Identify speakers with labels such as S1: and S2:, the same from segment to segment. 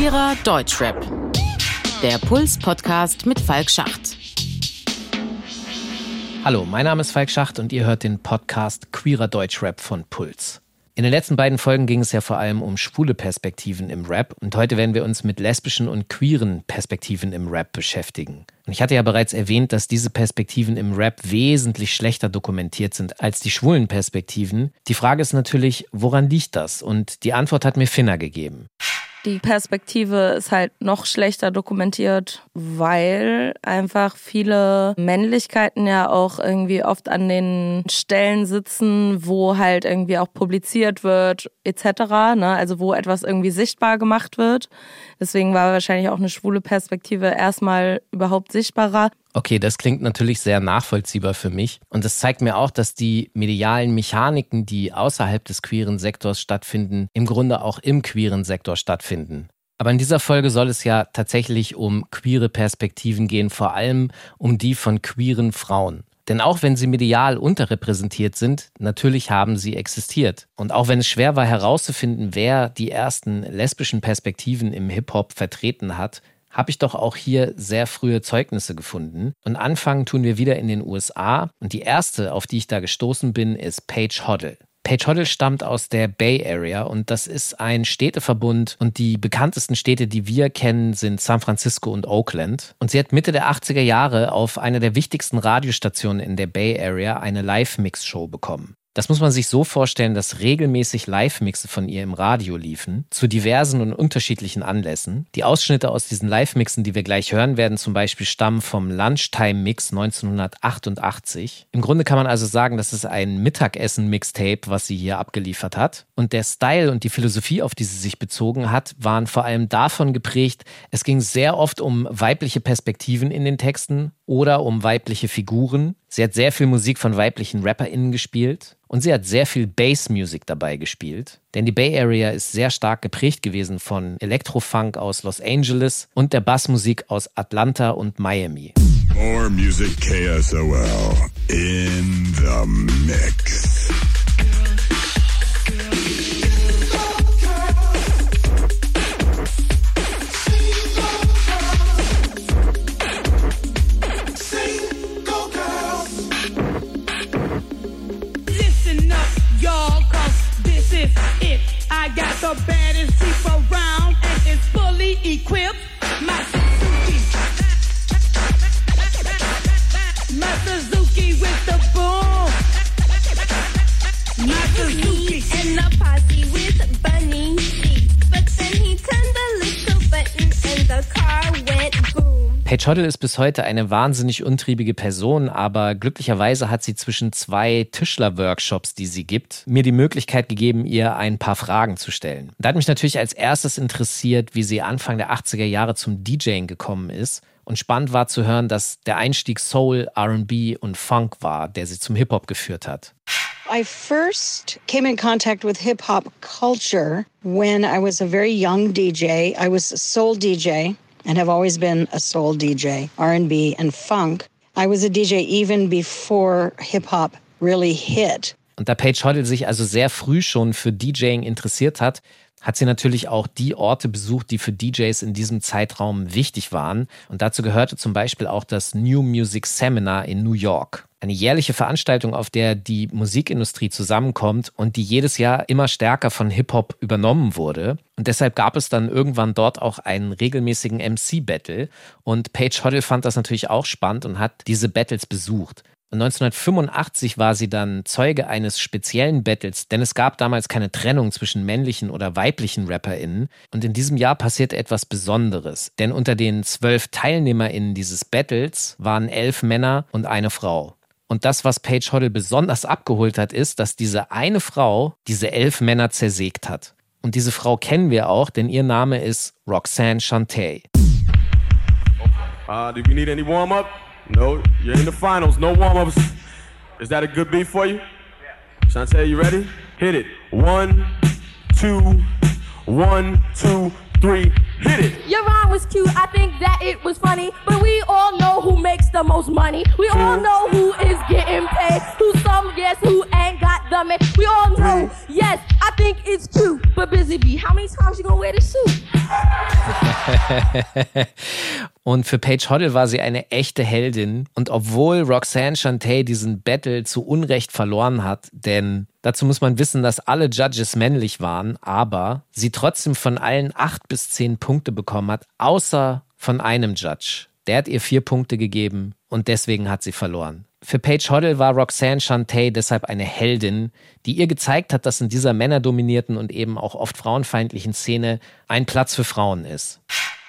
S1: Queerer Deutschrap. Der Puls-Podcast mit Falk Schacht.
S2: Hallo, mein Name ist Falk Schacht und ihr hört den Podcast Queerer Deutschrap von Puls. In den letzten beiden Folgen ging es ja vor allem um schwule Perspektiven im Rap und heute werden wir uns mit lesbischen und queeren Perspektiven im Rap beschäftigen. Und ich hatte ja bereits erwähnt, dass diese Perspektiven im Rap wesentlich schlechter dokumentiert sind als die schwulen Perspektiven. Die Frage ist natürlich, woran liegt das? Und die Antwort hat mir Finna gegeben.
S3: Die Perspektive ist halt noch schlechter dokumentiert, weil einfach viele Männlichkeiten ja auch irgendwie oft an den Stellen sitzen, wo halt irgendwie auch publiziert wird, etc. Ne? Also wo etwas irgendwie sichtbar gemacht wird. Deswegen war wahrscheinlich auch eine schwule Perspektive erstmal überhaupt sichtbarer.
S2: Okay, das klingt natürlich sehr nachvollziehbar für mich. Und das zeigt mir auch, dass die medialen Mechaniken, die außerhalb des queeren Sektors stattfinden, im Grunde auch im queeren Sektor stattfinden. Aber in dieser Folge soll es ja tatsächlich um queere Perspektiven gehen, vor allem um die von queeren Frauen. Denn auch wenn sie medial unterrepräsentiert sind, natürlich haben sie existiert. Und auch wenn es schwer war herauszufinden, wer die ersten lesbischen Perspektiven im Hip-Hop vertreten hat, habe ich doch auch hier sehr frühe Zeugnisse gefunden. Und anfangen tun wir wieder in den USA. Und die erste, auf die ich da gestoßen bin, ist Paige Hoddle. Paige Hoddle stammt aus der Bay Area und das ist ein Städteverbund und die bekanntesten Städte, die wir kennen, sind San Francisco und Oakland. Und sie hat Mitte der 80er Jahre auf einer der wichtigsten Radiostationen in der Bay Area eine Live-Mix-Show bekommen. Das muss man sich so vorstellen, dass regelmäßig Live-Mixe von ihr im Radio liefen, zu diversen und unterschiedlichen Anlässen. Die Ausschnitte aus diesen Live-Mixen, die wir gleich hören werden, zum Beispiel stammen vom Lunchtime-Mix 1988. Im Grunde kann man also sagen, das ist ein Mittagessen-Mixtape, was sie hier abgeliefert hat. Und der Style und die Philosophie, auf die sie sich bezogen hat, waren vor allem davon geprägt, es ging sehr oft um weibliche Perspektiven in den Texten oder um weibliche Figuren. Sie hat sehr viel Musik von weiblichen RapperInnen gespielt und sie hat sehr viel Bass-Music dabei gespielt. Denn die Bay Area ist sehr stark geprägt gewesen von Elektrofunk aus Los Angeles und der Bassmusik aus Atlanta und Miami.
S4: More music KSOL in the mix.
S5: The baddest Jeep around and it's fully equipped. My Suzuki. My Suzuki with the boom. My Suzuki.
S2: Paige Hoddle ist bis heute eine wahnsinnig untriebige Person, aber glücklicherweise hat sie zwischen zwei Tischler-Workshops, die sie gibt, mir die Möglichkeit gegeben, ihr ein paar Fragen zu stellen. Da hat mich natürlich als erstes interessiert, wie sie Anfang der 80er Jahre zum DJing gekommen ist. Und spannend war zu hören, dass der Einstieg Soul, RB und Funk war, der sie zum Hip-Hop geführt hat.
S6: I first came in contact with hip hop culture when I was a very young DJ. I was a soul DJ. And have always been a soul DJ, R&B and funk. I was a DJ even before hip hop really hit.
S2: Und da Paige sich also sehr früh schon für DJing interessiert hat, hat sie natürlich auch die Orte besucht, die für DJs in diesem Zeitraum wichtig waren. Und dazu gehörte zum Beispiel auch das New Music Seminar in New York. Eine jährliche Veranstaltung, auf der die Musikindustrie zusammenkommt und die jedes Jahr immer stärker von Hip-Hop übernommen wurde. Und deshalb gab es dann irgendwann dort auch einen regelmäßigen MC-Battle. Und Paige Hoddle fand das natürlich auch spannend und hat diese Battles besucht. 1985 war sie dann Zeuge eines speziellen Battles, denn es gab damals keine Trennung zwischen männlichen oder weiblichen RapperInnen. Und in diesem Jahr passierte etwas Besonderes, denn unter den zwölf TeilnehmerInnen dieses Battles waren elf Männer und eine Frau. Und das, was Paige Hoddle besonders abgeholt hat, ist, dass diese eine Frau diese elf Männer zersägt hat. Und diese Frau kennen wir auch, denn ihr Name ist Roxanne Shantay.
S7: Uh, do you need any warm-up? No, you're in the finals. No warm ups. Is that a good beat for you? Yeah. Shantae, you ready? Hit it. One, two, one, two, three. Hit it.
S8: Your rhyme was cute. I think that it was funny. But we all know who makes the most money. We two. all know who is getting paid. Who some, yes, who ain't got the man. We all know, yes, I think it's cute. But Busy Bee, how many times you gonna wear this suit?
S2: Und für Paige Hoddle war sie eine echte Heldin. Und obwohl Roxanne Shantay diesen Battle zu Unrecht verloren hat, denn dazu muss man wissen, dass alle Judges männlich waren, aber sie trotzdem von allen acht bis zehn Punkte bekommen hat, außer von einem Judge. Der hat ihr vier Punkte gegeben und deswegen hat sie verloren. Für Paige Hoddle war Roxanne Shantay deshalb eine Heldin, die ihr gezeigt hat, dass in dieser männerdominierten und eben auch oft frauenfeindlichen Szene ein Platz für Frauen ist.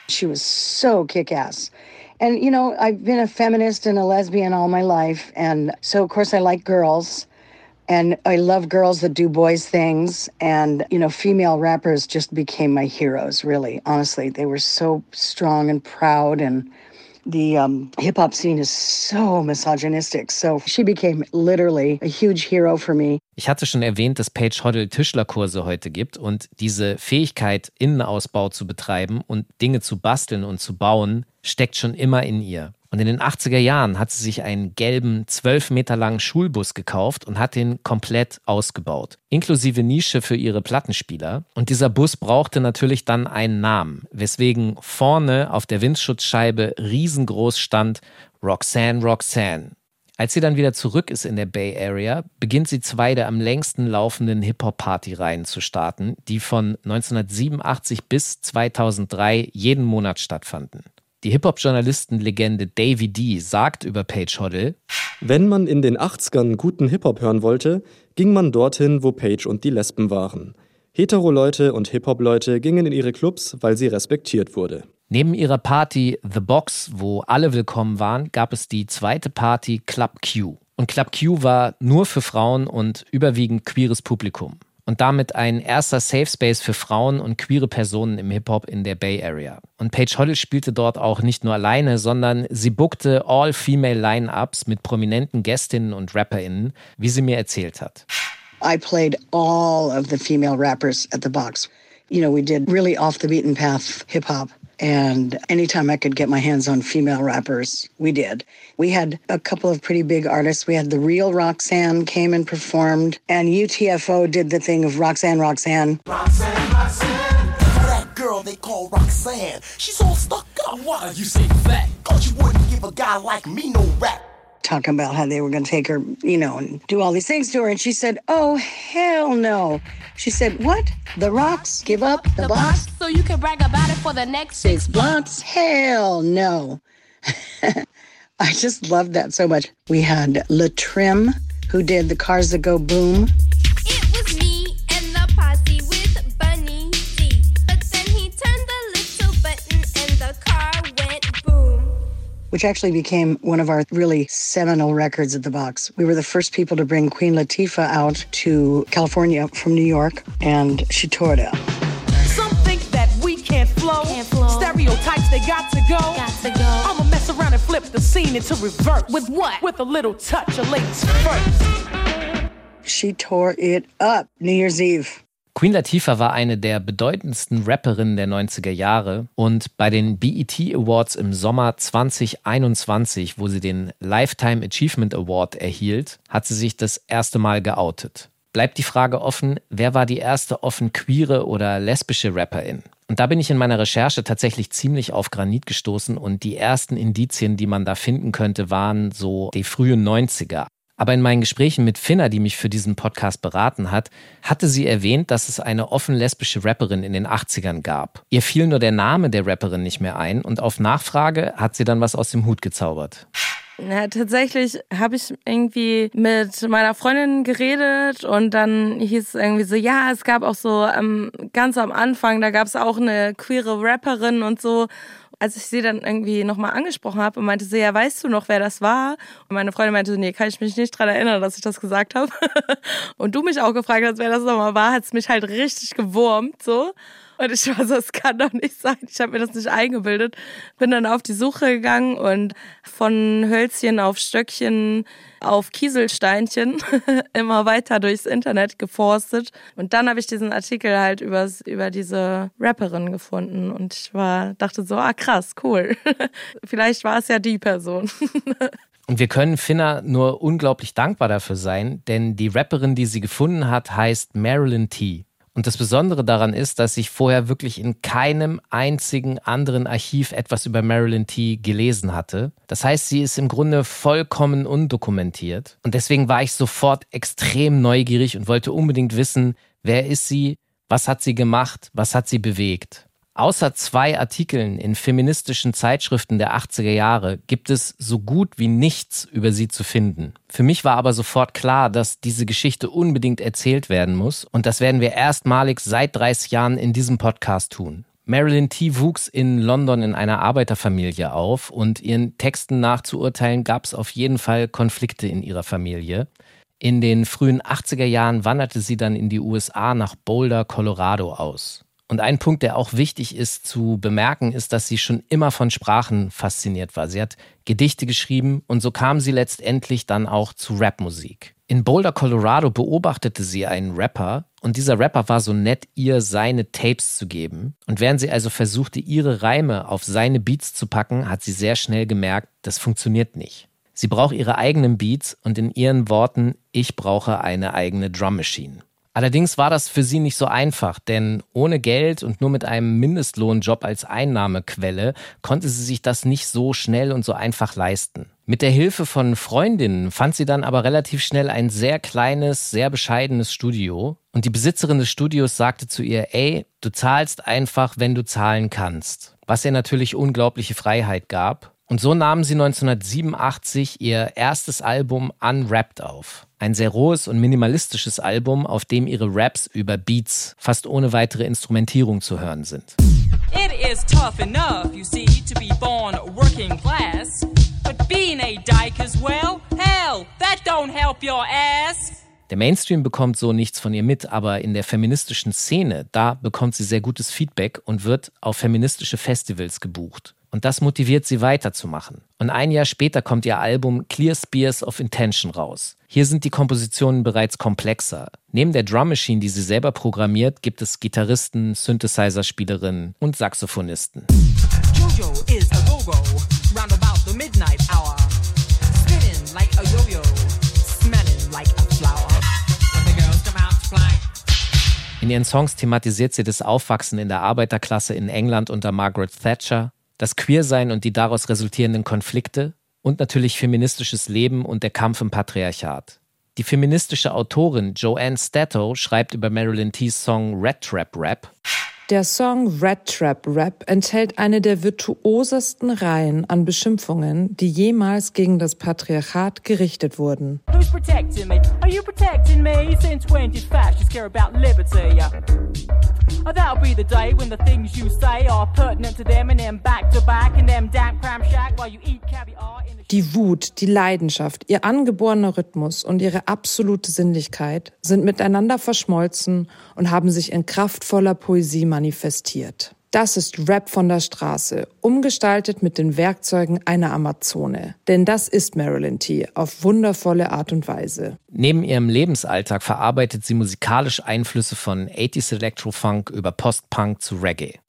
S6: She was so kick ass. And, you know, I've been a feminist and a lesbian all my life. And so, of course, I like girls. And I love girls that do boys' things. And, you know, female rappers just became my heroes, really. Honestly, they were so strong and proud. And the um, hip hop scene is so misogynistic. So she became literally a huge hero for me.
S2: Ich hatte schon erwähnt, dass Paige Hoddle Tischlerkurse heute gibt und diese Fähigkeit, Innenausbau zu betreiben und Dinge zu basteln und zu bauen, steckt schon immer in ihr. Und in den 80er Jahren hat sie sich einen gelben, zwölf Meter langen Schulbus gekauft und hat den komplett ausgebaut. Inklusive Nische für ihre Plattenspieler. Und dieser Bus brauchte natürlich dann einen Namen, weswegen vorne auf der Windschutzscheibe riesengroß stand Roxanne Roxanne. Als sie dann wieder zurück ist in der Bay Area, beginnt sie zwei der am längsten laufenden Hip-Hop-Party-Reihen zu starten, die von 1987 bis 2003 jeden Monat stattfanden. Die Hip-Hop-Journalisten-Legende Davy D sagt über Paige Hoddle,
S9: Wenn man in den 80ern guten Hip-Hop hören wollte, ging man dorthin, wo Paige und die Lesben waren. Hetero-Leute und Hip-Hop-Leute gingen in ihre Clubs, weil sie respektiert wurde.
S2: Neben ihrer Party The Box, wo alle willkommen waren, gab es die zweite Party Club Q. Und Club Q war nur für Frauen und überwiegend queeres Publikum. Und damit ein erster Safe Space für Frauen und queere Personen im Hip-Hop in der Bay Area. Und Paige Hoddle spielte dort auch nicht nur alleine, sondern sie bookte All-Female Line-Ups mit prominenten Gästinnen und RapperInnen, wie sie mir erzählt hat.
S6: I played all of the female rappers at the box. You know, we did really off the beaten path hip hop. And anytime I could get my hands on female rappers, we did. We had a couple of pretty big artists. We had the real Roxanne came and performed, and UTFO did the thing of Roxanne, Roxanne.
S10: Roxanne, Roxanne. That girl they call Roxanne. She's all stuck up. Why you say fat? Cause you wouldn't give a guy like me no rap.
S6: Talking about how they were going to take her, you know, and do all these things to her. And she said, Oh, hell no. She said, What? The rocks? Give up the, box?
S8: So you can brag about it for the next
S6: Six blocks? Hell no. I just loved that so much. We had Latrim, who did the Cars That Go Boom. Which actually became one of our really seminal records at the box. We were the first people to bring Queen Latifah out to California from New York, and she tore it up.
S5: Some think that we can't flow. Stereotypes, they got to go.
S8: Got to go.
S5: I'ma mess around and flip the scene into reverse.
S8: With what?
S5: With a little touch of ladies first.
S6: She tore it up New Year's Eve.
S2: Queen Latifah war eine der bedeutendsten Rapperinnen der 90er Jahre und bei den BET Awards im Sommer 2021, wo sie den Lifetime Achievement Award erhielt, hat sie sich das erste Mal geoutet. Bleibt die Frage offen, wer war die erste offen queere oder lesbische Rapperin? Und da bin ich in meiner Recherche tatsächlich ziemlich auf Granit gestoßen und die ersten Indizien, die man da finden könnte, waren so die frühen 90er. Aber in meinen Gesprächen mit Finna, die mich für diesen Podcast beraten hat, hatte sie erwähnt, dass es eine offen lesbische Rapperin in den 80ern gab. Ihr fiel nur der Name der Rapperin nicht mehr ein und auf Nachfrage hat sie dann was aus dem Hut gezaubert.
S3: Ja, tatsächlich habe ich irgendwie mit meiner Freundin geredet und dann hieß es irgendwie so, ja, es gab auch so ähm, ganz am Anfang, da gab es auch eine queere Rapperin und so. Als ich sie dann irgendwie nochmal angesprochen habe und meinte sie, ja, weißt du noch, wer das war? Und meine Freundin meinte, nee, kann ich mich nicht dran erinnern, dass ich das gesagt habe. und du mich auch gefragt hast, wer das nochmal war, hat es mich halt richtig gewurmt, so. Und ich war so, es kann doch nicht sein. Ich habe mir das nicht eingebildet. Bin dann auf die Suche gegangen und von Hölzchen auf Stöckchen auf Kieselsteinchen immer weiter durchs Internet geforstet. Und dann habe ich diesen Artikel halt übers, über diese Rapperin gefunden. Und ich war, dachte so, ah krass, cool. Vielleicht war es ja die Person.
S2: Und wir können Finna nur unglaublich dankbar dafür sein, denn die Rapperin, die sie gefunden hat, heißt Marilyn T. Und das Besondere daran ist, dass ich vorher wirklich in keinem einzigen anderen Archiv etwas über Marilyn T gelesen hatte. Das heißt, sie ist im Grunde vollkommen undokumentiert. Und deswegen war ich sofort extrem neugierig und wollte unbedingt wissen, wer ist sie, was hat sie gemacht, was hat sie bewegt. Außer zwei Artikeln in feministischen Zeitschriften der 80er Jahre gibt es so gut wie nichts über sie zu finden. Für mich war aber sofort klar, dass diese Geschichte unbedingt erzählt werden muss und das werden wir erstmalig seit 30 Jahren in diesem Podcast tun. Marilyn T. wuchs in London in einer Arbeiterfamilie auf und ihren Texten nachzuurteilen gab es auf jeden Fall Konflikte in ihrer Familie. In den frühen 80er Jahren wanderte sie dann in die USA nach Boulder, Colorado aus. Und ein Punkt, der auch wichtig ist zu bemerken, ist, dass sie schon immer von Sprachen fasziniert war. Sie hat Gedichte geschrieben und so kam sie letztendlich dann auch zu Rapmusik. In Boulder, Colorado beobachtete sie einen Rapper und dieser Rapper war so nett, ihr seine Tapes zu geben. Und während sie also versuchte, ihre Reime auf seine Beats zu packen, hat sie sehr schnell gemerkt, das funktioniert nicht. Sie braucht ihre eigenen Beats und in ihren Worten, ich brauche eine eigene Drum Machine. Allerdings war das für sie nicht so einfach, denn ohne Geld und nur mit einem Mindestlohnjob als Einnahmequelle konnte sie sich das nicht so schnell und so einfach leisten. Mit der Hilfe von Freundinnen fand sie dann aber relativ schnell ein sehr kleines, sehr bescheidenes Studio. Und die Besitzerin des Studios sagte zu ihr, ey, du zahlst einfach, wenn du zahlen kannst. Was ihr natürlich unglaubliche Freiheit gab. Und so nahmen sie 1987 ihr erstes Album Unwrapped auf. Ein sehr rohes und minimalistisches Album, auf dem ihre Raps über Beats fast ohne weitere Instrumentierung zu hören sind.
S11: It is tough enough, you see, to be born working class. But being a dyke as well, hell, that don't help your ass.
S2: Der Mainstream bekommt so nichts von ihr mit, aber in der feministischen Szene, da bekommt sie sehr gutes Feedback und wird auf feministische Festivals gebucht. Und das motiviert sie weiterzumachen. Und ein Jahr später kommt ihr Album Clear Spears of Intention raus. Hier sind die Kompositionen bereits komplexer. Neben der Drum Machine, die sie selber programmiert, gibt es Gitarristen, Synthesizer-Spielerinnen und Saxophonisten.
S11: Jojo is a go-go, round about the midnight hour. Spinning like a yo-yo, smelling like a flower. When the girls come out to play.
S2: In ihren Songs thematisiert sie das Aufwachsen in der Arbeiterklasse in England unter Margaret Thatcher, das Queersein und die daraus resultierenden Konflikte und natürlich feministisches Leben und der Kampf im Patriarchat. Die feministische Autorin Joanne Stato schreibt über Marilyn T's Song Red Trap Rap.
S12: Der Song Red Trap Rap enthält eine der virtuosesten Reihen an Beschimpfungen, die jemals gegen das Patriarchat gerichtet wurden.
S11: Oh, that'll be the day when the things you say are pertinent to them and then back to back in them damp cram shack while you eat caviar in the
S12: Die Wut, die Leidenschaft, ihr angeborener Rhythmus und ihre absolute Sinnlichkeit sind miteinander verschmolzen und haben sich in kraftvoller Poesie manifestiert. Das ist Rap von der Straße, umgestaltet mit den Werkzeugen einer Amazone. Denn das ist Marilyn T. auf wundervolle Art und Weise.
S2: Neben ihrem Lebensalltag verarbeitet sie musikalisch Einflüsse von 80s Electro-Funk über Post-Punk zu Reggae.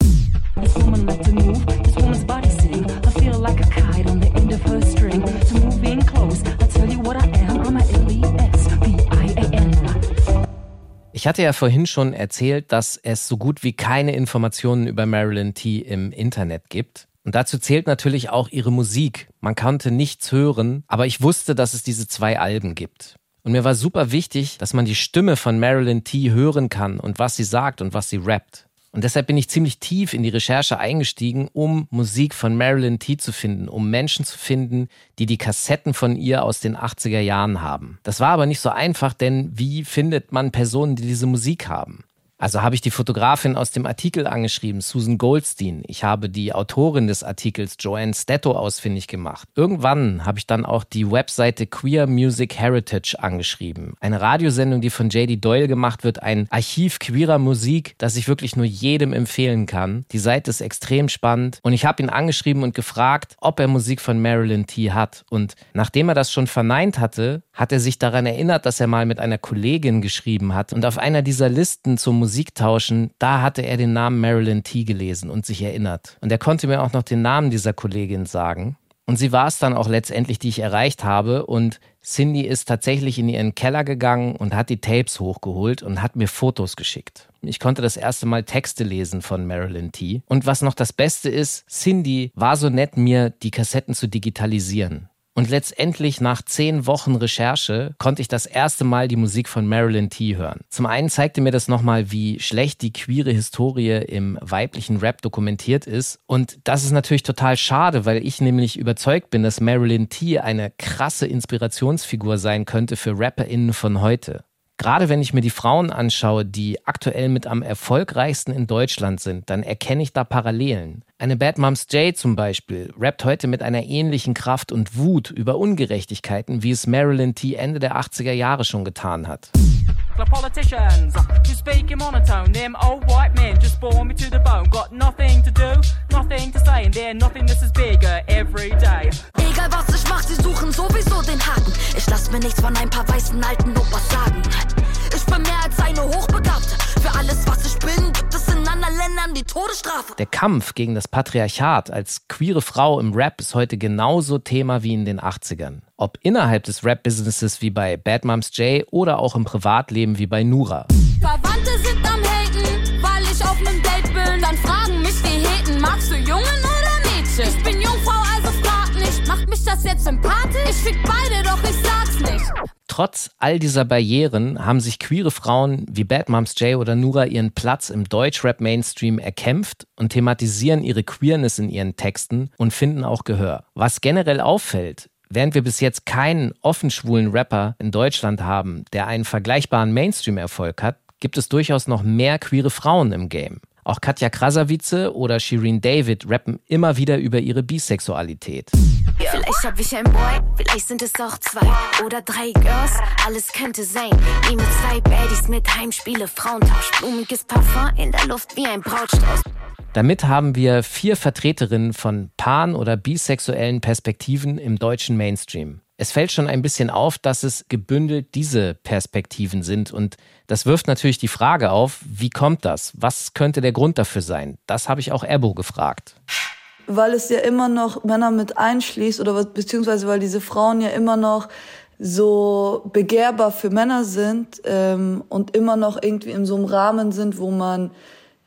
S2: Ich hatte ja vorhin schon erzählt, dass es so gut wie keine Informationen über Marilyn T im Internet gibt. Und dazu zählt natürlich auch ihre Musik. Man konnte nichts hören, aber ich wusste, dass es diese zwei Alben gibt. Und mir war super wichtig, dass man die Stimme von Marilyn T hören kann und was sie sagt und was sie rappt. Und deshalb bin ich ziemlich tief in die Recherche eingestiegen, um Musik von Marilyn T zu finden, um Menschen zu finden, die die Kassetten von ihr aus den 80er Jahren haben. Das war aber nicht so einfach, denn wie findet man Personen, die diese Musik haben? Also habe ich die Fotografin aus dem Artikel angeschrieben, Susan Goldstein. Ich habe die Autorin des Artikels, Joanne Stetto, ausfindig gemacht. Irgendwann habe ich dann auch die Webseite Queer Music Heritage angeschrieben. Eine Radiosendung, die von JD Doyle gemacht wird, ein Archiv queerer Musik, das ich wirklich nur jedem empfehlen kann. Die Seite ist extrem spannend und ich habe ihn angeschrieben und gefragt, ob er Musik von Marilyn T. hat. Und nachdem er das schon verneint hatte, hat er sich daran erinnert, dass er mal mit einer Kollegin geschrieben hat und auf einer dieser Listen zum Musiktauschen, da hatte er den Namen Marilyn T. gelesen und sich erinnert. Und er konnte mir auch noch den Namen dieser Kollegin sagen. Und sie war es dann auch letztendlich, die ich erreicht habe. Und Cindy ist tatsächlich in ihren Keller gegangen und hat die Tapes hochgeholt und hat mir Fotos geschickt. Ich konnte das erste Mal Texte lesen von Marilyn T. Und was noch das Beste ist, Cindy war so nett, mir die Kassetten zu digitalisieren. Und letztendlich nach zehn Wochen Recherche konnte ich das erste Mal die Musik von Marilyn T hören. Zum einen zeigte mir das nochmal, wie schlecht die queere Historie im weiblichen Rap dokumentiert ist. Und das ist natürlich total schade, weil ich nämlich überzeugt bin, dass Marilyn T eine krasse Inspirationsfigur sein könnte für RapperInnen von heute. Gerade wenn ich mir die Frauen anschaue, die aktuell mit am erfolgreichsten in Deutschland sind, dann erkenne ich da Parallelen. Eine Bad Moms J zum Beispiel rappt heute mit einer ähnlichen Kraft und Wut über Ungerechtigkeiten, wie es Marilyn T. Ende der 80er Jahre schon getan hat.
S11: The politicians who speak in monotone, them old white men just bore me to the bone. Got nothing to do, nothing to say, and their nothingness is bigger every day.
S13: Egal was ich mach, sie suchen sowieso den Haken. Ich lass mir nichts von ein paar weißen alten Opas sagen. Ich bin mehr als eine Hochbegabte. Todesstrafe.
S2: Der Kampf gegen das Patriarchat als queere Frau im Rap ist heute genauso Thema wie in den 80ern. Ob innerhalb des Rap-Businesses wie bei Bad Moms J oder auch im Privatleben wie bei Nura.
S13: Verwandte sind am Haten, weil ich auf nem Date bin. Dann fragen mich die Heten, magst du Jungen oder Mädchen? Ich bin Jungfrau, also frag nicht. Macht mich das jetzt sympathisch? Ich fick beide, doch ich sag's nicht.
S2: Trotz all dieser Barrieren haben sich queere Frauen wie Bad Moms J oder Nura ihren Platz im Deutschrap-Mainstream erkämpft und thematisieren ihre Queerness in ihren Texten und finden auch Gehör. Was generell auffällt, Während wir bis jetzt keinen offen schwulen Rapper in Deutschland haben, der einen vergleichbaren Mainstream-Erfolg hat, gibt es durchaus noch mehr queere Frauen im Game. Auch Katja Krasavice oder Shireen David rappen immer wieder über ihre Bisexualität.
S14: Vielleicht hab ich ein Boy, vielleicht sind es auch zwei oder drei Girls, alles könnte sein. Mit zwei Baddies mit Heimspiele, Frauentausch, blumiges Parfum in der Luft wie ein Brautstrauß.
S2: Damit haben wir vier Vertreterinnen von pan- oder bisexuellen Perspektiven im deutschen Mainstream. Es fällt schon ein bisschen auf, dass es gebündelt diese Perspektiven sind. Und das wirft natürlich die Frage auf, wie kommt das? Was könnte der Grund dafür sein? Das habe ich auch Ebo gefragt.
S15: weil es ja immer noch Männer mit einschließt oder beziehungsweise weil diese Frauen ja immer noch so begehrbar für Männer sind ähm, und immer noch irgendwie in so einem Rahmen sind, wo man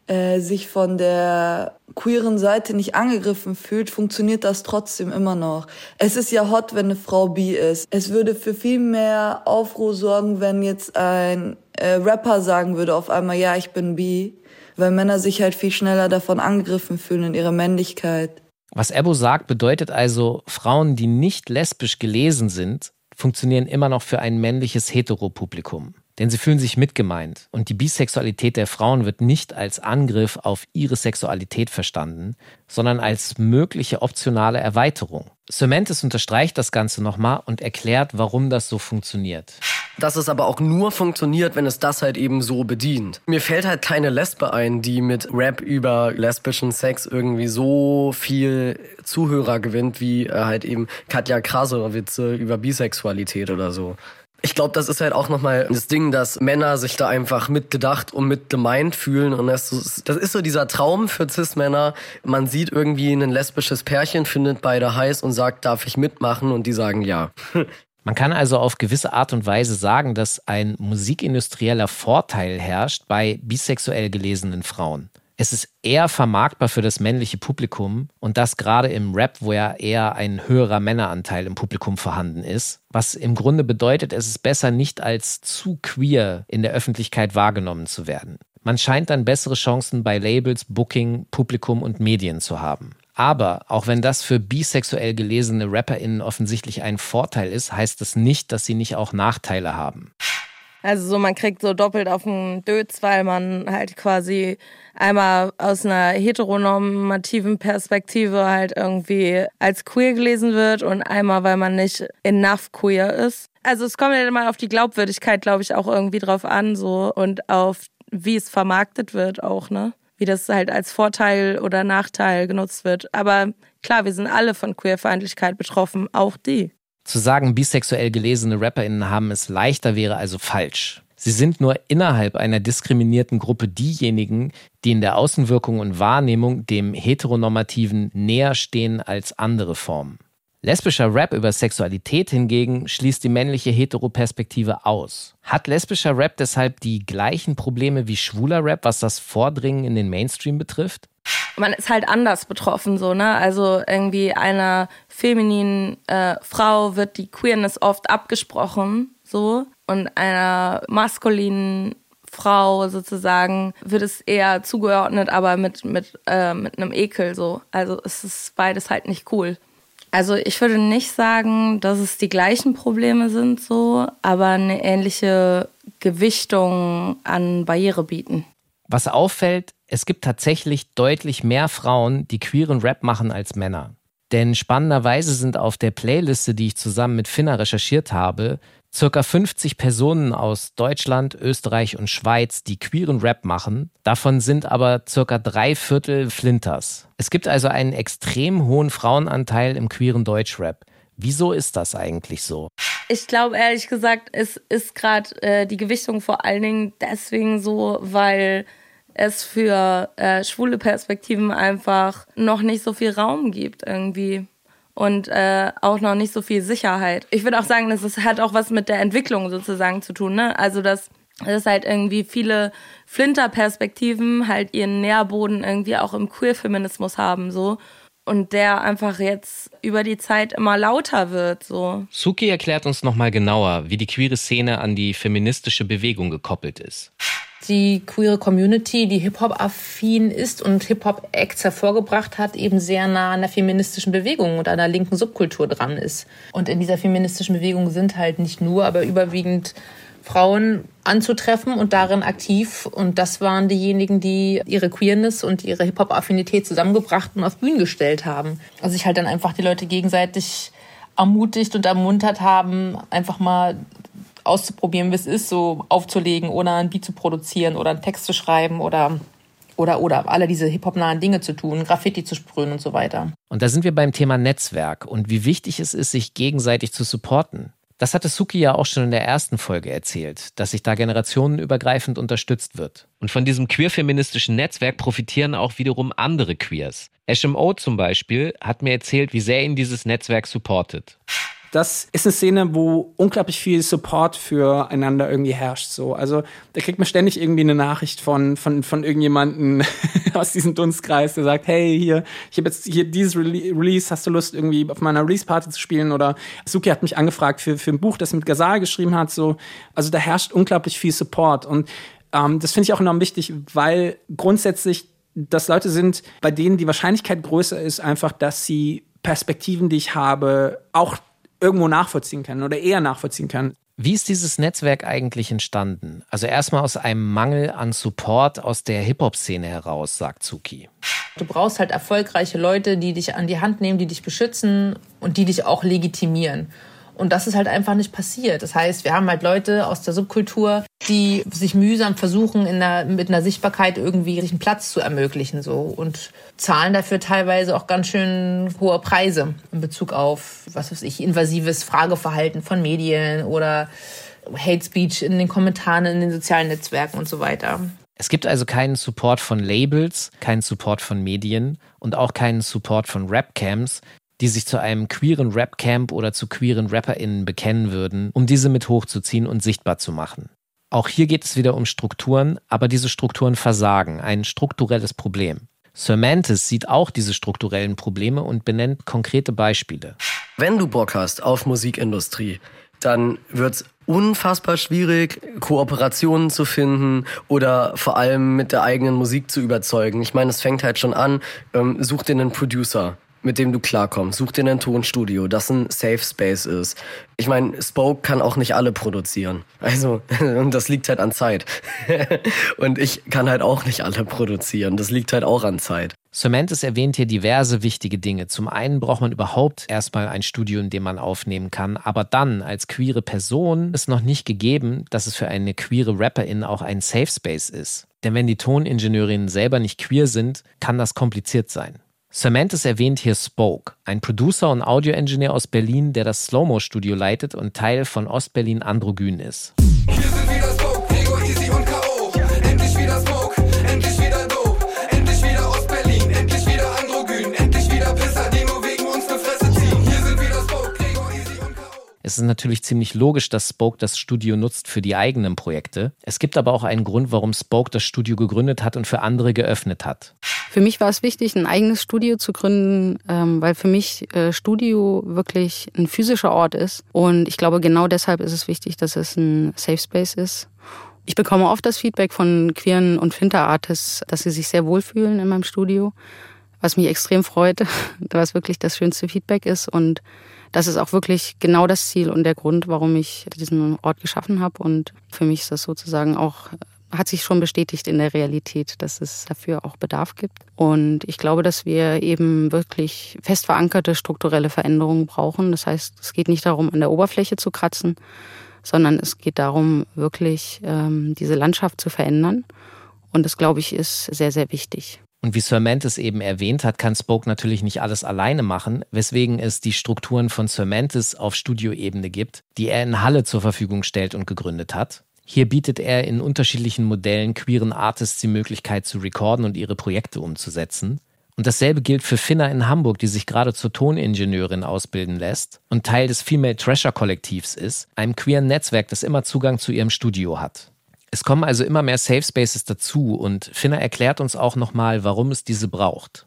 S15: äh, sich von der queeren Seite nicht angegriffen fühlt, funktioniert das trotzdem immer noch. Es ist ja hot, wenn eine Frau bi ist. Es würde für viel mehr Aufruhr sorgen, wenn jetzt ein äh, Rapper sagen würde auf einmal, ja, ich bin bi, weil Männer sich halt viel schneller davon angegriffen fühlen in ihrer Männlichkeit.
S2: Was Ebo sagt, bedeutet also, Frauen, die nicht lesbisch gelesen sind, funktionieren immer noch für ein männliches Heteropublikum. Denn sie fühlen sich mitgemeint und die Bisexualität der Frauen wird nicht als Angriff auf ihre Sexualität verstanden, sondern als mögliche optionale Erweiterung. Cementis unterstreicht das Ganze nochmal und erklärt, warum das so funktioniert.
S16: Dass es aber auch nur funktioniert, wenn es das halt eben so bedient. Mir fällt halt keine Lesbe ein, die mit Rap über lesbischen Sex irgendwie so viel Zuhörer gewinnt, wie äh, halt eben Katja Krasavice über Bisexualität oder so. Ich glaube, das ist halt auch nochmal das Ding, dass Männer sich da einfach mitgedacht und mit gemeint fühlen. Und das, ist- das ist so dieser Traum für Cis-Männer. Man sieht irgendwie ein lesbisches Pärchen, findet beide heiß und sagt, darf ich mitmachen? Und die sagen ja.
S2: Man kann also auf gewisse Art und Weise sagen, dass ein musikindustrieller Vorteil herrscht bei bisexuell gelesenen Frauen. Es ist eher vermarktbar für das männliche Publikum und das gerade im Rap, wo ja eher ein höherer Männeranteil im Publikum vorhanden ist, was im Grunde bedeutet, es ist besser nicht als zu queer in der Öffentlichkeit wahrgenommen zu werden. Man scheint dann bessere Chancen bei Labels, Booking, Publikum und Medien zu haben. Aber auch wenn das für bisexuell gelesene RapperInnen offensichtlich ein Vorteil ist, heißt das nicht, dass sie nicht auch Nachteile haben.
S3: Also so, man kriegt so doppelt auf den Dötz, weil man halt quasi einmal aus einer heteronormativen Perspektive halt irgendwie als queer gelesen wird und einmal, weil man nicht enough queer ist. Also es kommt ja immer auf die Glaubwürdigkeit, glaube ich, auch irgendwie drauf an so und auf wie es vermarktet wird auch, ne? Wie das halt als Vorteil oder Nachteil genutzt wird. Aber klar, wir sind alle von Queerfeindlichkeit betroffen, auch die.
S2: Zu sagen, bisexuell gelesene RapperInnen haben es leichter wäre also falsch. Sie sind nur innerhalb einer diskriminierten Gruppe diejenigen, die in der Außenwirkung und Wahrnehmung dem Heteronormativen näher stehen als andere Formen. Lesbischer Rap über Sexualität hingegen schließt die männliche Heteroperspektive aus. Hat lesbischer Rap deshalb die gleichen Probleme wie schwuler Rap, was das Vordringen in den Mainstream betrifft?
S3: Man ist halt anders betroffen, so, ne? Also irgendwie einer femininen äh, Frau wird die Queerness oft abgesprochen, so, und einer maskulinen Frau sozusagen wird es eher zugeordnet, aber mit, mit, äh, mit einem Ekel, so. Also es ist beides halt nicht cool. Also ich würde nicht sagen, dass es die gleichen Probleme sind, so, aber eine ähnliche Gewichtung an Barriere bieten.
S2: Was auffällt, es gibt tatsächlich deutlich mehr Frauen, die queeren Rap machen als Männer. Denn spannenderweise sind auf der Playliste, die ich zusammen mit Finna recherchiert habe, circa 50 Personen aus Deutschland, Österreich und Schweiz, die queeren Rap machen. Davon sind aber circa drei Viertel Flinters. Es gibt also einen extrem hohen Frauenanteil im queeren Deutschrap. Wieso ist das eigentlich so?
S3: Ich glaube ehrlich gesagt, es ist gerade äh, die Gewichtung vor allen Dingen deswegen so, weil es für äh, schwule Perspektiven einfach noch nicht so viel Raum gibt irgendwie und äh, auch noch nicht so viel Sicherheit. Ich würde auch sagen, das hat auch was mit der Entwicklung sozusagen zu tun. Ne? Also dass dass halt irgendwie viele Flinter-Perspektiven halt ihren Nährboden irgendwie auch im Queer-Feminismus haben so und der einfach jetzt über die Zeit immer lauter wird so.
S2: Suki erklärt uns nochmal genauer, wie die queere Szene an die feministische Bewegung gekoppelt ist.
S17: Die queere Community, die Hip-Hop-affin ist und Hip-Hop-Acts hervorgebracht hat, eben sehr nah an der feministischen Bewegung und der linken Subkultur dran ist. Und in dieser feministischen Bewegung sind halt nicht nur, aber überwiegend Frauen anzutreffen und darin aktiv. Und das waren diejenigen, die ihre Queerness und ihre Hip-Hop-Affinität zusammengebracht und auf Bühnen gestellt haben. Also sich halt dann einfach die Leute gegenseitig ermutigt und ermuntert haben, einfach mal auszuprobieren, wie es ist, so aufzulegen oder ein Beat zu produzieren oder einen Text zu schreiben oder oder oder alle diese Hip-Hop-nahen Dinge zu tun, Graffiti zu sprühen und so weiter.
S2: Und da sind wir beim Thema Netzwerk und wie wichtig es ist, sich gegenseitig zu supporten. Das hatte Suki ja auch schon in der ersten Folge erzählt, dass sich da generationenübergreifend unterstützt wird. Und von diesem queer-feministischen Netzwerk profitieren auch wiederum andere Queers. HMO zum Beispiel hat mir erzählt, wie sehr ihn dieses Netzwerk supportet
S18: das ist eine Szene, wo unglaublich viel Support füreinander irgendwie herrscht. So. Also da kriegt man ständig irgendwie eine Nachricht von, von, von irgendjemanden aus diesem Dunstkreis, der sagt, hey, hier, ich habe jetzt hier dieses Release, hast du Lust, irgendwie auf meiner Release-Party zu spielen? Oder Suki hat mich angefragt für, für ein Buch, das mit Gazal geschrieben hat. So. Also da herrscht unglaublich viel Support. Und ähm, das finde ich auch enorm wichtig, weil grundsätzlich das Leute sind, bei denen die Wahrscheinlichkeit größer ist, einfach, dass sie Perspektiven, die ich habe, auch irgendwo nachvollziehen kann oder eher nachvollziehen kann.
S2: Wie ist dieses Netzwerk eigentlich entstanden? Also erstmal aus einem Mangel an Support aus der Hip-Hop-Szene heraus, sagt Zuki.
S17: Du brauchst halt erfolgreiche Leute, die dich an die Hand nehmen, die dich beschützen und die dich auch legitimieren. Und das ist halt einfach nicht passiert. Das heißt, wir haben halt Leute aus der Subkultur, die sich mühsam versuchen, in der, mit einer Sichtbarkeit irgendwie einen Platz zu ermöglichen, so. Und zahlen dafür teilweise auch ganz schön hohe Preise in Bezug auf, was weiß ich, invasives Frageverhalten von Medien oder Hate Speech in den Kommentaren in den sozialen Netzwerken und so weiter.
S2: Es gibt also keinen Support von Labels, keinen Support von Medien und auch keinen Support von Rapcams, die sich zu einem queeren Rap-Camp oder zu queeren RapperInnen bekennen würden, um diese mit hochzuziehen und sichtbar zu machen. Auch hier geht es wieder um Strukturen, aber diese Strukturen versagen, ein strukturelles Problem. Sir sieht auch diese strukturellen Probleme und benennt konkrete Beispiele.
S16: Wenn du Bock hast auf Musikindustrie, dann wird's unfassbar schwierig, Kooperationen zu finden oder vor allem mit der eigenen Musik zu überzeugen. Ich meine, es fängt halt schon an, ähm, such dir einen Producer mit dem du klarkommst. Such dir ein Tonstudio, das ein Safe Space ist. Ich meine, Spoke kann auch nicht alle produzieren. Also, und das liegt halt an Zeit. und ich kann halt auch nicht alle produzieren. Das liegt halt auch an Zeit.
S2: Cementis erwähnt hier diverse wichtige Dinge. Zum einen braucht man überhaupt erstmal ein Studio, in dem man aufnehmen kann. Aber dann, als queere Person, ist noch nicht gegeben, dass es für eine queere Rapperin auch ein Safe Space ist. Denn wenn die Toningenieurinnen selber nicht queer sind, kann das kompliziert sein. Cementis erwähnt hier Spoke, ein Producer und Audio-Engineer aus Berlin, der das Slow-Mo-Studio leitet und Teil von Ostberlin Androgyn ist.
S19: Hier sind wieder Spoke, Gregor, Easy und K.O. Endlich wieder Smoke, endlich wieder Dope. Endlich wieder Ostberlin, endlich wieder Androgyn. Endlich wieder Pisser, die nur wegen uns ne Fresse ziehen. Hier sind wieder
S2: Das ist natürlich ziemlich logisch, dass Spoke das Studio nutzt für die eigenen Projekte. Es gibt aber auch einen Grund, warum Spoke das Studio gegründet hat und für andere geöffnet hat.
S20: Für mich war es wichtig, ein eigenes Studio zu gründen, ähm, weil für mich äh, Studio wirklich ein physischer Ort ist. Und ich glaube, genau deshalb ist es wichtig, dass es ein Safe Space ist. Ich bekomme oft das Feedback von queeren und Finter-Artists, dass sie sich sehr wohlfühlen in meinem Studio, was mich extrem freut, was wirklich das schönste Feedback ist. Und das ist auch wirklich genau das Ziel und der Grund, warum ich diesen Ort geschaffen habe. Und für mich ist das sozusagen auch, hat sich schon bestätigt in der Realität, dass es dafür auch Bedarf gibt. Und ich glaube, dass wir eben wirklich fest verankerte strukturelle Veränderungen brauchen. Das heißt, es geht nicht darum, an der Oberfläche zu kratzen, sondern es geht darum, wirklich ähm, diese Landschaft zu verändern. Und das, glaube ich, ist sehr, sehr wichtig.
S2: Und wie Sir Mantis eben erwähnt hat, kann Spoke natürlich nicht alles alleine machen, weswegen es die Strukturen von Sir Mantis auf Studioebene gibt, die er in Halle zur Verfügung stellt und gegründet hat. Hier bietet er in unterschiedlichen Modellen queeren Artists die Möglichkeit zu recorden und ihre Projekte umzusetzen. Und dasselbe gilt für Finna in Hamburg, die sich gerade zur Toningenieurin ausbilden lässt und Teil des Female Treasure Kollektivs ist, einem queeren Netzwerk, das immer Zugang zu ihrem Studio hat. Es kommen also immer mehr Safe Spaces dazu und Finna erklärt uns auch nochmal, warum es diese braucht.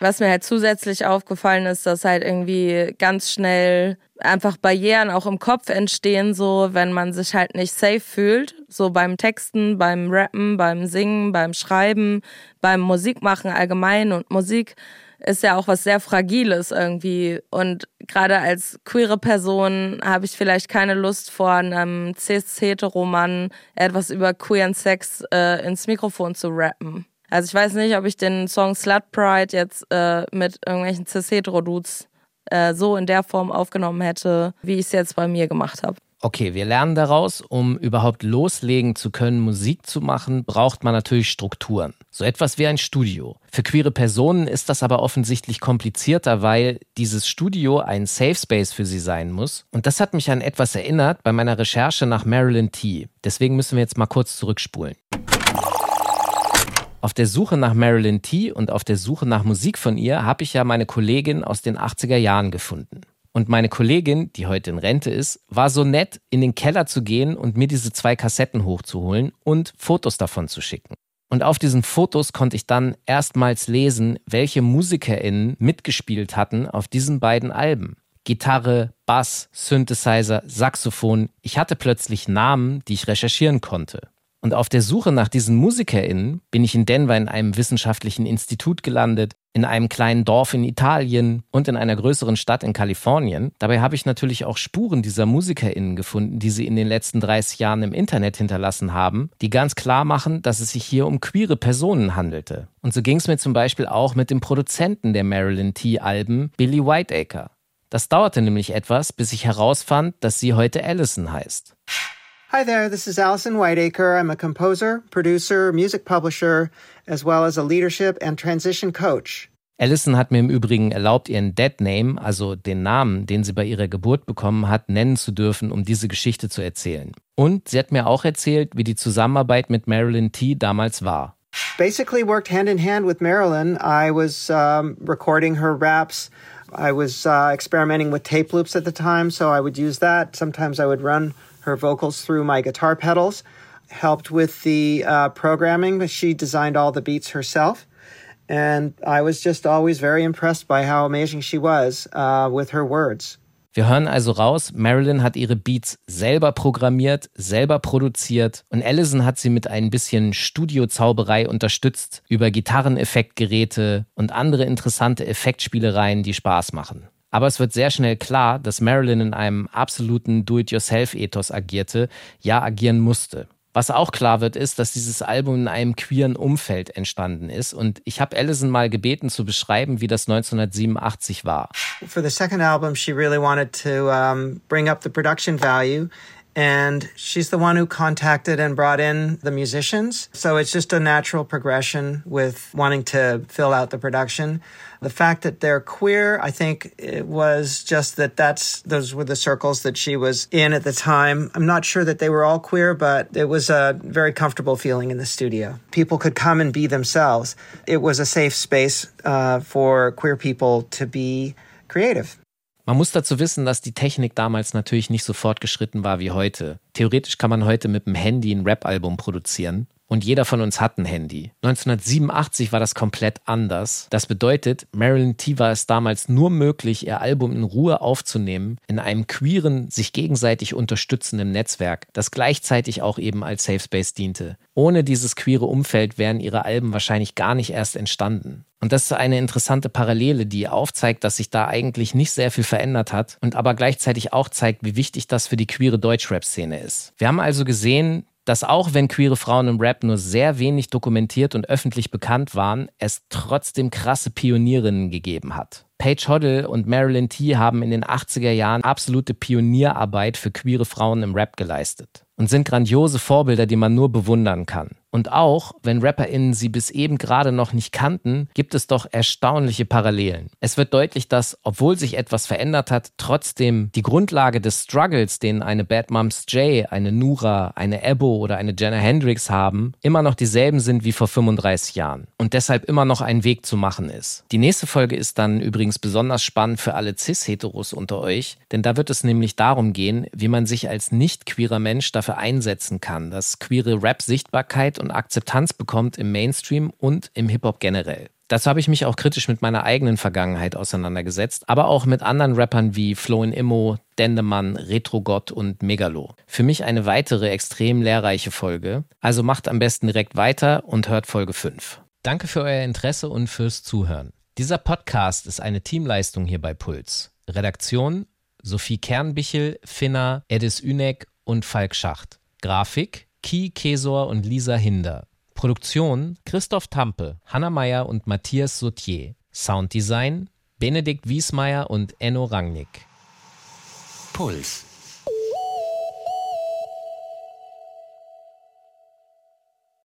S3: Was mir halt zusätzlich aufgefallen ist, dass halt irgendwie ganz schnell einfach Barrieren auch im Kopf entstehen, so wenn man sich halt nicht safe fühlt, so beim Texten, beim Rappen, beim Singen, beim Schreiben, beim Musikmachen allgemein und Musik ist ja auch was sehr Fragiles irgendwie. Und gerade als queere Person habe ich vielleicht keine Lust vor einem cis-hetero-Mann etwas über queeren Sex äh, ins Mikrofon zu rappen. Also ich weiß nicht, ob ich den Song Slut Pride jetzt äh, mit irgendwelchen cis-hetero-Dudes äh, so in der Form aufgenommen hätte, wie ich es jetzt bei mir gemacht habe.
S2: Okay, wir lernen daraus, um überhaupt loslegen zu können, Musik zu machen, braucht man natürlich Strukturen. So etwas wie ein Studio. Für queere Personen ist das aber offensichtlich komplizierter, weil dieses Studio ein Safe Space für sie sein muss. Und das hat mich an etwas erinnert bei meiner Recherche nach Marilyn T. Deswegen müssen wir jetzt mal kurz zurückspulen. Auf der Suche nach Marilyn T. und auf der Suche nach Musik von ihr habe ich ja meine Kollegin aus den 80er Jahren gefunden. Und meine Kollegin, die heute in Rente ist, war so nett, in den Keller zu gehen und mir diese zwei Kassetten hochzuholen und Fotos davon zu schicken. Und auf diesen Fotos konnte ich dann erstmals lesen, welche MusikerInnen mitgespielt hatten auf diesen beiden Alben. Gitarre, Bass, Synthesizer, Saxophon. Ich hatte plötzlich Namen, die ich recherchieren konnte. Und auf der Suche nach diesen MusikerInnen bin ich in Denver in einem wissenschaftlichen Institut gelandet, in einem kleinen Dorf in Italien und in einer größeren Stadt in Kalifornien. Dabei habe ich natürlich auch Spuren dieser MusikerInnen gefunden, die sie in den letzten 30 Jahren im Internet hinterlassen haben, die ganz klar machen, dass es sich hier um queere Personen handelte. Und so ging es mir zum Beispiel auch mit dem Produzenten der Marilyn T-Alben, Billy Whiteacre. Das dauerte nämlich etwas, bis ich herausfand, dass sie heute Allison heißt.
S21: Hi there, this is Allison Whiteacre. I'm a composer, producer, music publisher, as well as a leadership and transition coach.
S2: Allison hat mir im Übrigen erlaubt, ihren Dead Name, also den Namen, den sie bei ihrer Geburt bekommen hat, nennen zu dürfen, um diese Geschichte zu erzählen. Und sie hat mir auch erzählt, wie die Zusammenarbeit mit Marilyn T. damals war.
S21: Basically worked hand in hand with Marilyn. I was um, recording her raps. I was uh, experimenting with tape loops at the time, so I would use that. Sometimes I would run her vocals through my guitar pedals, helped with the uh, programming, she designed all the beats herself. And I was just always very impressed by how amazing she was uh, with her words.
S2: Wir hören also raus, Marilyn hat ihre Beats selber programmiert, selber produziert und Allison hat sie mit ein bisschen Studiozauberei unterstützt über Gitarreneffektgeräte und andere interessante Effektspielereien, die Spaß machen. Aber es wird sehr schnell klar, dass Marilyn in einem absoluten Do-it-yourself-Ethos agierte, ja agieren musste. Was auch klar wird, ist, dass dieses Album in einem queeren Umfeld entstanden ist. Und ich habe Allison mal gebeten zu beschreiben, wie das 1987 war.
S21: For the second album, she really wanted to um, bring up the production value. And she's the one who contacted and brought in the musicians. So it's just a natural progression with wanting to fill out the production. The fact that they're queer, I think it was just that that's those were the circles that she was in at the time. I'm not sure that they were all queer, but it was a very comfortable feeling in the studio. People could come and be themselves. It was a safe space uh, for queer people to be creative.
S2: Man muss dazu wissen, dass die Technik damals natürlich nicht so fortgeschritten war wie heute. Theoretisch kann man heute mit dem Handy ein Rap-Album produzieren. Und jeder von uns hat ein Handy. 1987 war das komplett anders. Das bedeutet, Marilyn T war es damals nur möglich, ihr Album in Ruhe aufzunehmen, in einem queeren, sich gegenseitig unterstützenden Netzwerk, das gleichzeitig auch eben als Safe Space diente. Ohne dieses queere Umfeld wären ihre Alben wahrscheinlich gar nicht erst entstanden. Und das ist eine interessante Parallele, die aufzeigt, dass sich da eigentlich nicht sehr viel verändert hat und aber gleichzeitig auch zeigt, wie wichtig das für die queere Deutschrap-Szene ist. Wir haben also gesehen, dass auch wenn queere Frauen im Rap nur sehr wenig dokumentiert und öffentlich bekannt waren, es trotzdem krasse Pionierinnen gegeben hat. Paige Hoddle und Marilyn T haben in den 80er Jahren absolute Pionierarbeit für queere Frauen im Rap geleistet und sind grandiose Vorbilder, die man nur bewundern kann. Und auch, wenn RapperInnen sie bis eben gerade noch nicht kannten, gibt es doch erstaunliche Parallelen. Es wird deutlich, dass, obwohl sich etwas verändert hat, trotzdem die Grundlage des Struggles, den eine Bad Moms J, eine Nura, eine Ebo oder eine Jenna Hendrix haben, immer noch dieselben sind wie vor 35 Jahren. Und deshalb immer noch ein Weg zu machen ist. Die nächste Folge ist dann übrigens besonders spannend für alle Cis-Heteros unter euch, denn da wird es nämlich darum gehen, wie man sich als nicht queerer Mensch dafür einsetzen kann, dass queere Rap-Sichtbarkeit und Akzeptanz bekommt im Mainstream und im Hip-Hop generell. Dazu habe ich mich auch kritisch mit meiner eigenen Vergangenheit auseinandergesetzt, aber auch mit anderen Rappern wie Flo in Immo, Dendemann, Retrogott und Megalo. Für mich eine weitere extrem lehrreiche Folge, also macht am besten direkt weiter und hört Folge 5. Danke für euer Interesse und fürs Zuhören. Dieser Podcast ist eine Teamleistung hier bei Puls. Redaktion Sophie Kernbichel, Finna, Edis Ünek und Falk Schacht. Grafik Ki Kesor und Lisa Hinder. Produktion Christoph Tampe, Hanna Meyer und Matthias Sautier. Sounddesign Benedikt Wiesmeier und Enno Rangnick.
S10: Puls.